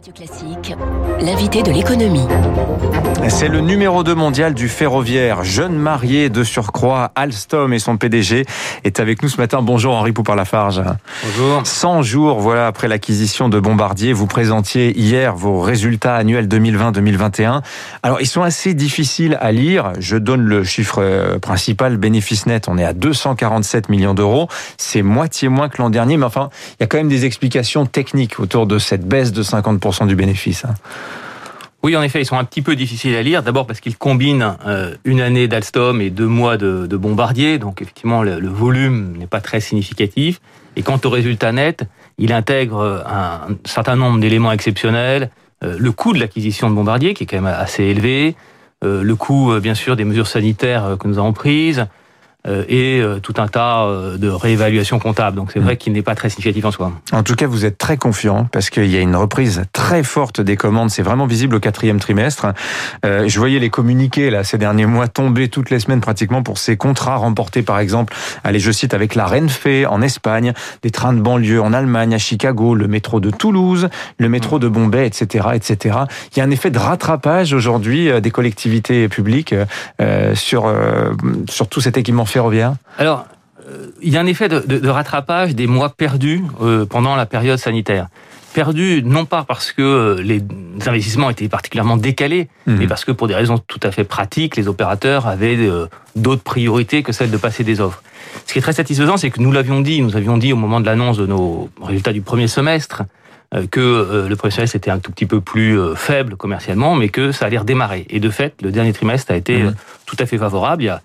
Radio Classique, l'invité de l'économie. C'est le numéro 2 mondial du ferroviaire, jeune marié de surcroît, Alstom et son PDG est avec nous ce matin. Bonjour Henri Poupard-Lafarge. Bonjour. 100 jours voilà après l'acquisition de Bombardier, vous présentiez hier vos résultats annuels 2020-2021. Alors ils sont assez difficiles à lire. Je donne le chiffre euh, principal, bénéfice net, on est à 247 millions d'euros. C'est moitié moins que l'an dernier, mais enfin, il y a quand même des explications techniques autour de cette baisse de 50% hein. Oui, en effet, ils sont un petit peu difficiles à lire. D'abord parce qu'ils combinent euh, une année d'Alstom et deux mois de, Bombardier. Donc effectivement, le, volume n'est pas très significatif. Et quant au résultat net, il intègre un certain nombre d'éléments exceptionnels. Euh, le coût de l'acquisition de Bombardier, qui est quand même assez élevé. Euh, le coût, euh, bien sûr, des mesures sanitaires euh, que nous avons prises. Euh, et euh, tout un tas euh, de réévaluations comptables. Donc c'est vrai qu'il n'est pas très significatif en soi. En tout cas, vous êtes très confiant parce qu'il y a une reprise très forte des commandes. C'est vraiment visible au quatrième trimestre. Euh, je voyais les communiqués là ces derniers mois tomber toutes les semaines pratiquement pour ces contrats remportés par exemple, allez je cite avec la Renfe en Espagne, des trains de banlieue en Allemagne, à Chicago, le métro de Toulouse, le métro de Bombay, etc., etc. Il y a un effet de rattrapage aujourd'hui euh, des collectivités publiques euh, sur euh, sur tout cet équipement ferroviaire. Alors, euh, il y a un effet de, de- de rattrapage des mois perdus euh, pendant la période sanitaire. Perdus non pas parce que euh, les investissements étaient particulièrement décalés, Mhm. mais parce que pour des raisons tout à fait pratiques, les opérateurs avaient d'autres priorités que celle de passer des offres. Ce qui est très satisfaisant, c'est que nous l'avions dit, nous avions dit au moment de l'annonce de nos résultats du premier semestre, que le premier semestre était un tout petit peu plus faible commercialement, mais que ça allait redémarrer. Et de fait, le dernier trimestre a été euh, tout à fait favorable. Il y a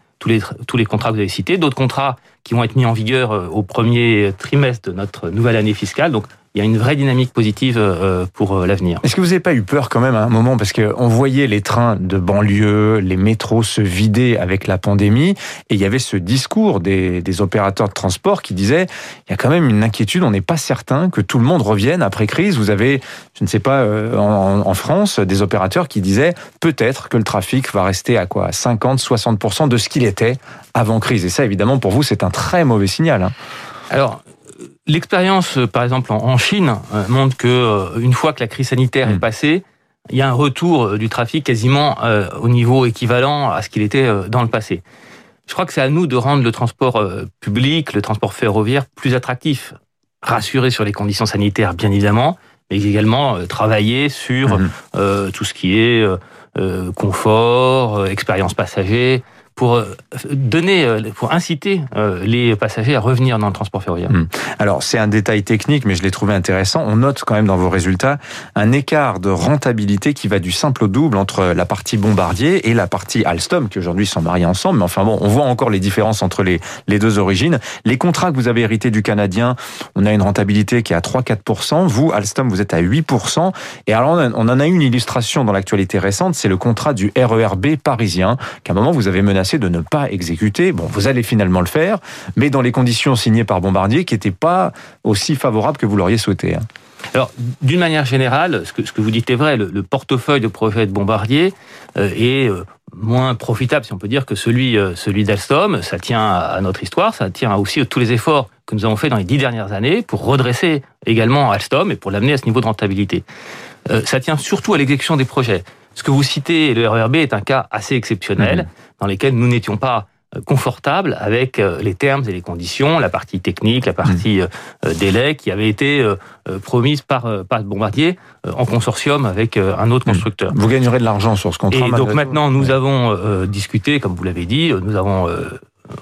tous les, contrats que vous avez cités, d'autres contrats qui vont être mis en vigueur euh, au premier trimestre de notre nouvelle année fiscale. Il y a une vraie dynamique positive euh, pour euh, l'avenir. Est-ce que vous n'avez pas eu peur quand même à un moment parce que on voyait les trains de banlieue, les métros se vider avec la pandémie et il y avait ce discours des, des opérateurs de transport qui disait il y a quand même une inquiétude, on n'est pas certain que tout le monde revienne après crise. Vous avez, je ne sais pas, euh, en, en France, des opérateurs qui disaient peut-être que le trafic va rester à quoi 50, 60% de ce qu'il était avant crise. Et ça, évidemment, pour vous, c'est un très mauvais signal. hein. Alors, euh, l'expérience, euh, par exemple, en- Chine, euh, montre que euh, une fois que la crise sanitaire Mm. est passée, il y a un retour du trafic quasiment au niveau équivalent à ce qu'il était dans le passé. Je crois que c'est à nous de rendre le transport public, le transport ferroviaire plus attractif, rassurer sur les conditions sanitaires, bien évidemment, mais également travailler sur Mhm. euh, tout ce qui est euh, confort, expérience passager, pour euh, donner, euh, pour inciter euh, les passagers à revenir dans le transport ferroviaire. Alors, c'est un détail technique, mais je l'ai trouvé intéressant. On note quand même dans vos résultats un écart de rentabilité qui va du simple au double entre la partie Bombardier et la partie Alstom, qui aujourd'hui sont mariés ensemble. Mais enfin bon, on voit encore les différences entre les, les deux origines. Les contrats que vous avez hérités du Canadien, on a une rentabilité qui est à 3-4%. Vous, Alstom, vous êtes à 8%. Et alors, on en a une illustration dans l'actualité récente, c'est le contrat du RERB parisien, qu'à un moment vous avez menacé de ne pas exécuter. Bon, vous allez finalement le faire, mais dans les conditions signées par Bombardier qui n'étaient pas aussi favorables que vous l'auriez souhaité. hein. Alors, d'une manière générale, ce que, vous dites est vrai, le, le portefeuille de projet de Bombardier euh, est euh, moins profitable, si on peut dire, que celui, euh, celui d'Alstom. Ça tient à, notre histoire, ça tient aussi à tous les efforts que nous avons fait dans les dix dernières années pour redresser également Alstom et pour l'amener à ce niveau de rentabilité. Ça tient surtout à l'exécution des projets. Ce que vous citez, le RERB, est un cas assez exceptionnel, Mhm. dans lequel nous n'étions pas euh, confortables avec euh, les termes et les conditions, la partie technique, la partie euh, délai qui avait été promise par, par Bombardier en consortium avec un autre Mhm. constructeur. Vous gagnerez de l'argent sur ce contrat. Et donc maintenant, nous avons discuté, comme vous l'avez dit, nous avons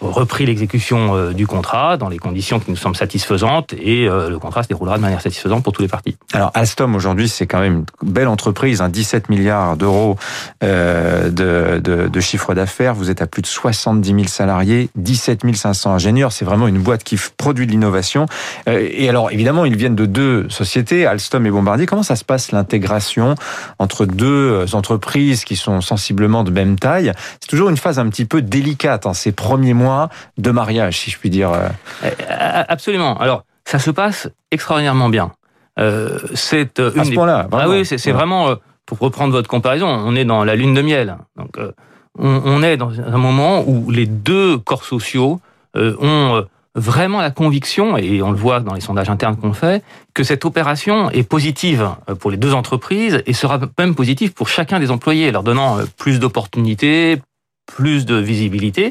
repris l'exécution euh, du contrat dans les conditions qui nous semblent satisfaisantes et euh, le contrat se déroulera de manière satisfaisante pour tous les parties. Alors Alstom aujourd'hui c'est quand même une belle entreprise, hein, 17 milliards d'euros euh, de, chiffre d'affaires. Vous êtes à plus de 70 000 salariés, 17 500 ingénieurs. C'est vraiment une boîte qui produit de l'innovation. Et alors évidemment ils viennent de deux sociétés, Alstom et Bombardier. Comment ça se passe l'intégration entre deux entreprises qui sont sensiblement de même taille? C'est toujours une phase un petit peu délicate en ces premiers mois de mariage, si je puis dire. euh. Euh, Absolument. Alors, ça se passe extraordinairement bien. Euh, c'est euh, À ce des- point-là, Ah oui, c'est Ouais. vraiment, euh, pour reprendre votre comparaison, on est dans la lune de miel. Donc, euh, on, on est dans un moment où les deux corps sociaux euh, ont euh, vraiment la conviction, et on le voit dans les sondages internes qu'on fait, que cette opération est positive pour les deux entreprises et sera même positive pour chacun des employés, leur donnant plus d'opportunités, plus de visibilité.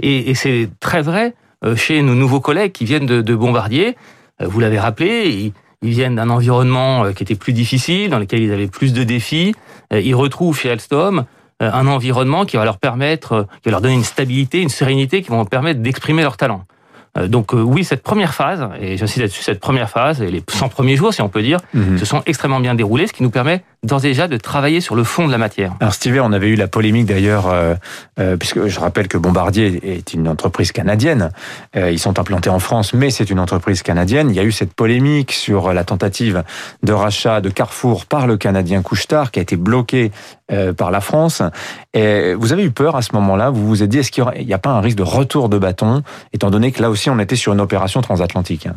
Et, c'est très vrai chez nos nouveaux collègues qui viennent de, Bombardier. Vous l'avez rappelé, ils, viennent d'un environnement qui était plus difficile, dans lequel ils avaient plus de défis. Ils retrouvent chez Alstom un environnement qui va leur permettre, qui va leur donner une stabilité, une sérénité, qui vont leur permettre d'exprimer leur talent. Euh, donc euh, oui, cette première phase, et j'insiste là-dessus, cette première phase, et les 100 premiers jours, si on peut dire, mhm. se sont extrêmement bien déroulés, ce qui nous permet d'ores et déjà de travailler sur le fond de la matière. Alors Steve, on avait eu la polémique d'ailleurs, euh, euh, puisque je rappelle que Bombardier est une entreprise canadienne. Euh, ils sont implantés en France, mais c'est une entreprise canadienne. Il y a eu cette polémique sur la tentative de rachat de Carrefour par le Canadien Couchetard, qui a été bloqué par la France. Et vous avez eu peur à ce moment-là? Vous vous êtes dit, est-ce qu'il n'y a pas un risque de retour de bâton, étant donné que là aussi on était sur une opération transatlantique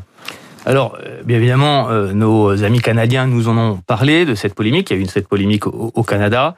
alors, euh, bien évidemment, euh, nos amis canadiens nous en ont parlé de cette polémique. Il y a eu cette polémique au, Canada.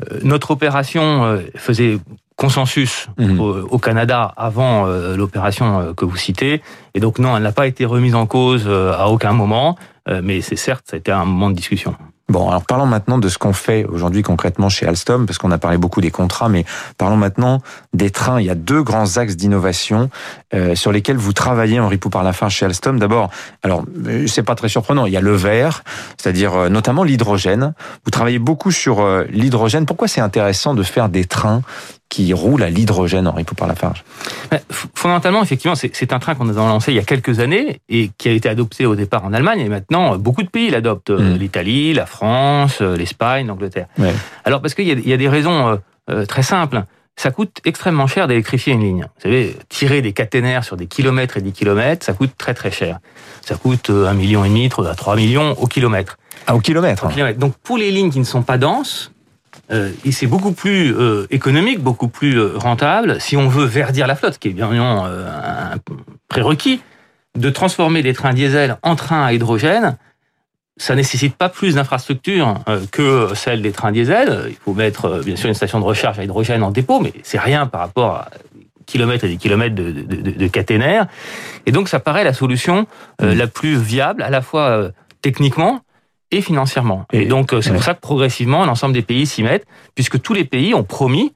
Euh, notre opération faisait consensus mhm. au, Canada avant l'opération que vous citez. Et donc, non, elle n'a pas été remise en cause à aucun moment. mais c'est certes, ça a été un moment de discussion. Bon, alors parlons maintenant de ce qu'on fait aujourd'hui concrètement chez Alstom, parce qu'on a parlé beaucoup des contrats, mais parlons maintenant des trains. Il y a deux grands axes d'innovation euh, sur lesquels vous travaillez en ripou par la fin chez Alstom. D'abord, alors euh, c'est pas très surprenant, il y a le vert, c'est-à-dire euh, notamment l'hydrogène. Vous travaillez beaucoup sur l'hydrogène. Pourquoi c'est intéressant de faire des trains qui roule à l'hydrogène, Henri Poupard-Lafarge Fondamentalement, effectivement, c'est un train qu'on a lancé il y a quelques années et qui a été adopté au départ en Allemagne et maintenant beaucoup de pays l'adoptent. Mm. L'Italie, la France, l'Espagne, l'Angleterre. Alors parce qu'il y, a des raisons euh, euh, très simples. Ça coûte extrêmement cher d'électrifier une ligne. Vous savez, tirer des caténaires sur des kilomètres et des kilomètres, ça coûte très très cher. Ça coûte euh, un million et demi, à 3 millions au kilomètre. Ah, au kilomètre. Donc pour les lignes qui ne sont pas denses, euh, et c'est beaucoup plus euh, économique, beaucoup plus euh, rentable, si on veut verdir la flotte, qui est bien un prérequis, de transformer des trains diesel en trains à hydrogène. Ça nécessite pas plus d'infrastructures que celle des trains diesel. Il faut mettre bien sûr une station de recharge à hydrogène en dépôt, mais c'est rien par rapport à kilomètres et des kilomètres de, de, de, caténaires. Et donc ça paraît la solution mmh. la plus viable, à la fois techniquement, et financièrement. Et, donc, euh, c'est pour ça que progressivement, l'ensemble des pays s'y mettent, puisque tous les pays ont promis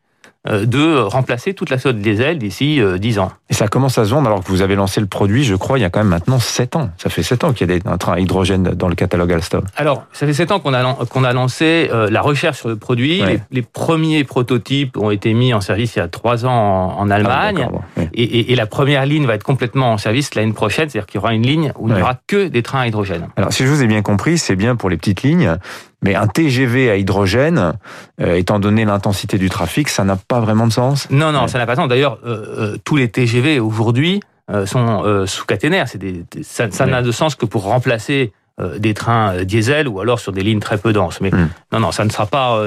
euh, de remplacer toute la flotte diesel d'ici 10 euh, ans. Et ça commence à se vendre alors que vous avez lancé le produit, je crois, il y a quand même maintenant 7 ans. Ça fait 7 ans qu'il y a un train à hydrogène dans le catalogue Alstom. Alors, ça fait 7 ans qu'on a, qu'on a lancé la recherche sur le produit. Les, premiers prototypes ont été mis en service il y a 3 ans en, Allemagne. Ah, et, et, la première ligne va être complètement en service l'année prochaine, c'est-à-dire qu'il y aura une ligne où il n'y aura que des trains à hydrogène. Alors, si je vous ai bien compris, c'est bien pour les petites lignes, mais un TGV à hydrogène, euh, étant donné l'intensité du trafic, ça n'a pas vraiment de sens Non, non, ça n'a pas de sens. D'ailleurs, euh, euh, tous les TGV aujourd'hui sont sous caténaire. Des, ça n'a de sens que pour remplacer des trains diesel ou alors sur des lignes très peu denses. Mais hmm. non, non, ça ne sera pas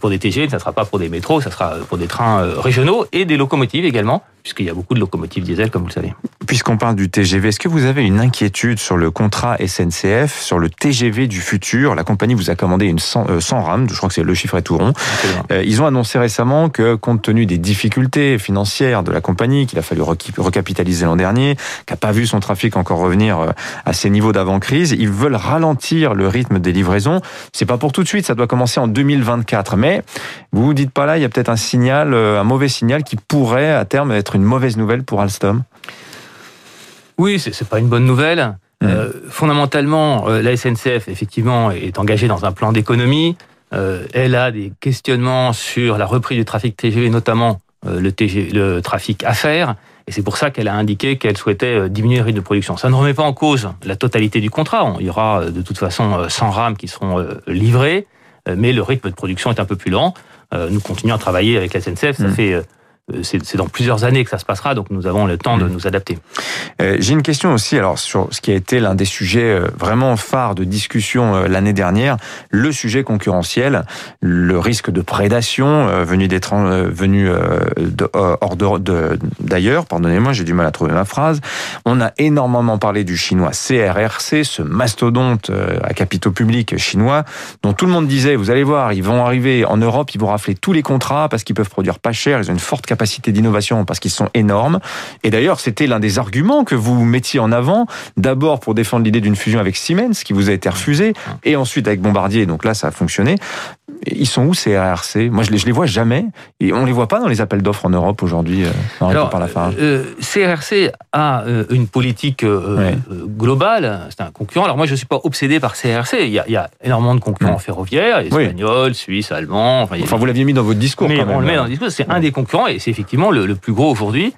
pour des TGV, ça ne sera pas pour des métros, ça sera pour des trains régionaux et des locomotives également puisqu'il y a beaucoup de locomotives diesel, comme vous le savez. Puisqu'on parle du TGV, est-ce que vous avez une inquiétude sur le contrat SNCF, sur le TGV du futur? La compagnie vous a commandé une 100, euh, rames, je crois que c'est le chiffre est tout rond. Euh, ils ont annoncé récemment que, compte tenu des difficultés financières de la compagnie, qu'il a fallu recapitaliser l'an dernier, qui n'a pas vu son trafic encore revenir euh, à ses niveaux d'avant-crise, ils veulent ralentir le rythme des livraisons. C'est pas pour tout de suite, ça doit commencer en 2024. Mais vous vous dites pas là, il y a peut-être un signal, un mauvais signal qui pourrait à terme être une mauvaise nouvelle pour Alstom Oui, c'est pas une bonne nouvelle. Mmh. Euh, fondamentalement, euh, la SNCF, effectivement, est engagée dans un plan d'économie. Euh, elle a des questionnements sur la reprise du trafic TGV, notamment le, le trafic affaires. Et c'est pour ça qu'elle a indiqué qu'elle souhaitait diminuer le rythme de production. Ça ne remet pas en cause la totalité du contrat. Il y aura de toute façon 100 rames qui seront livrées, mais le rythme de production est un peu plus lent. Nous continuons à travailler avec la SNCF. Ça mmh. fait euh, c'est dans plusieurs années que ça se passera, donc nous avons le temps de mmh. nous adapter. Euh, j'ai une question aussi, alors sur ce qui a été l'un des sujets euh, vraiment phares de discussion l'année dernière, le sujet concurrentiel, le risque de prédation venu d'être venu hors d'ailleurs. Pardonnez-moi, j'ai du mal à trouver ma phrase. On a énormément parlé du chinois CRRC, ce mastodonte à capitaux publics chinois, dont tout le monde disait, vous allez voir, ils vont arriver en Europe, ils vont rafler tous les contrats parce qu'ils peuvent produire pas cher, ils ont une forte capacité capacités d'innovation parce qu'ils sont énormes. Et d'ailleurs, c'était l'un des arguments que vous mettiez en avant, d'abord pour défendre l'idée d'une fusion avec Siemens, qui vous a été refusée, et ensuite avec Bombardier, donc là, ça a fonctionné. Ils sont où ces RRC Moi, je les, je les vois jamais. Et on les voit pas dans les appels d'offres en Europe aujourd'hui. Euh, Alors, par la euh, CRRC a euh, une politique euh, globale. C'est un concurrent. Alors moi, je suis pas obsédé par CRRC. Il y a, il y a énormément de concurrents ferroviaires, espagnols, suisses, allemands. Enfin, enfin vous l'aviez mis dans votre discours. Mais quand même, on le met dans le discours. C'est un des concurrents et c'est effectivement le, le, plus gros aujourd'hui.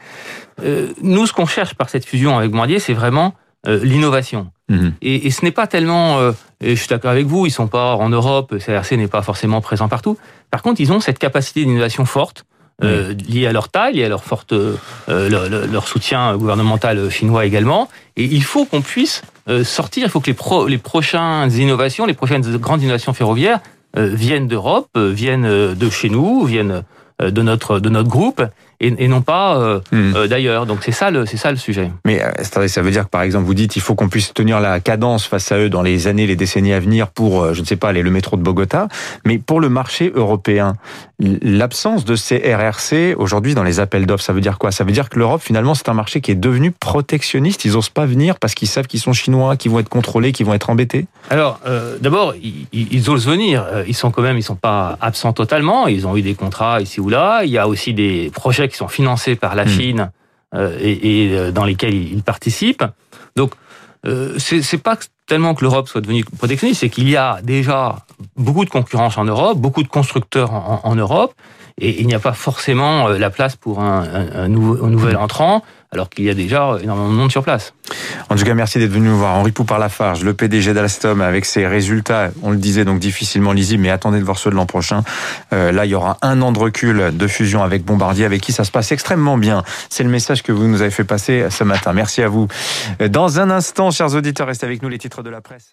nous, ce qu'on cherche par cette fusion avec Bombardier, c'est vraiment l'innovation. Mhm. Et, et, ce n'est pas tellement, euh, et je suis d'accord avec vous, ils sont pas en Europe, CRC n'est pas forcément présent partout. Par contre, ils ont cette capacité d'innovation forte, euh, liée à leur taille et à leur forte, euh, leur, leur, soutien gouvernemental chinois également. Et il faut qu'on puisse euh, sortir, il faut que les, pro, les prochaines innovations, les prochaines grandes innovations ferroviaires euh, viennent d'Europe, viennent de chez nous, viennent de notre de notre groupe et, non pas euh, hmm. euh, d'ailleurs. Donc c'est ça le c'est ça le sujet. Mais euh, ça veut dire que par exemple vous dites il faut qu'on puisse tenir la cadence face à eux dans les années, les décennies à venir pour je ne sais pas aller le métro de Bogota. Mais pour le marché européen, l'absence de ces RRC aujourd'hui dans les appels d'offres, ça veut dire quoi? Ça veut dire que l'Europe finalement c'est un marché qui est devenu protectionniste. Ils osent pas venir parce qu'ils savent qu'ils sont chinois, qu'ils vont être contrôlés, qu'ils vont être embêtés. Alors d'abord ils, ils, osent venir. Ils sont quand même ils sont pas absents totalement. Ils ont eu des contrats ici ou là. Il y a aussi des projets qui sont financés par la hmm. Chine euh, et, et, euh, dans lesquels ils participent. Donc, euh, c'est pas tellement que l'Europe soit devenue protectionniste, c'est qu'il y a déjà beaucoup de concurrence en Europe, beaucoup de constructeurs en, en Europe, et il n'y a pas forcément euh, la place pour un, nouvel entrant alors qu'il y a déjà énormément de monde sur place. En tout cas, merci d'être venu nous voir. Henri Poupard-Lafarge, le PDG d'Alstom, avec ses résultats, on le disait, donc difficilement lisibles, mais attendez de voir ceux de l'an prochain. Euh, là, il y aura un an de recul de fusion avec Bombardier, avec qui ça se passe extrêmement bien. C'est le message que vous nous avez fait passer ce matin. Merci à vous. Dans un instant, chers auditeurs, restez avec nous les titres de la presse.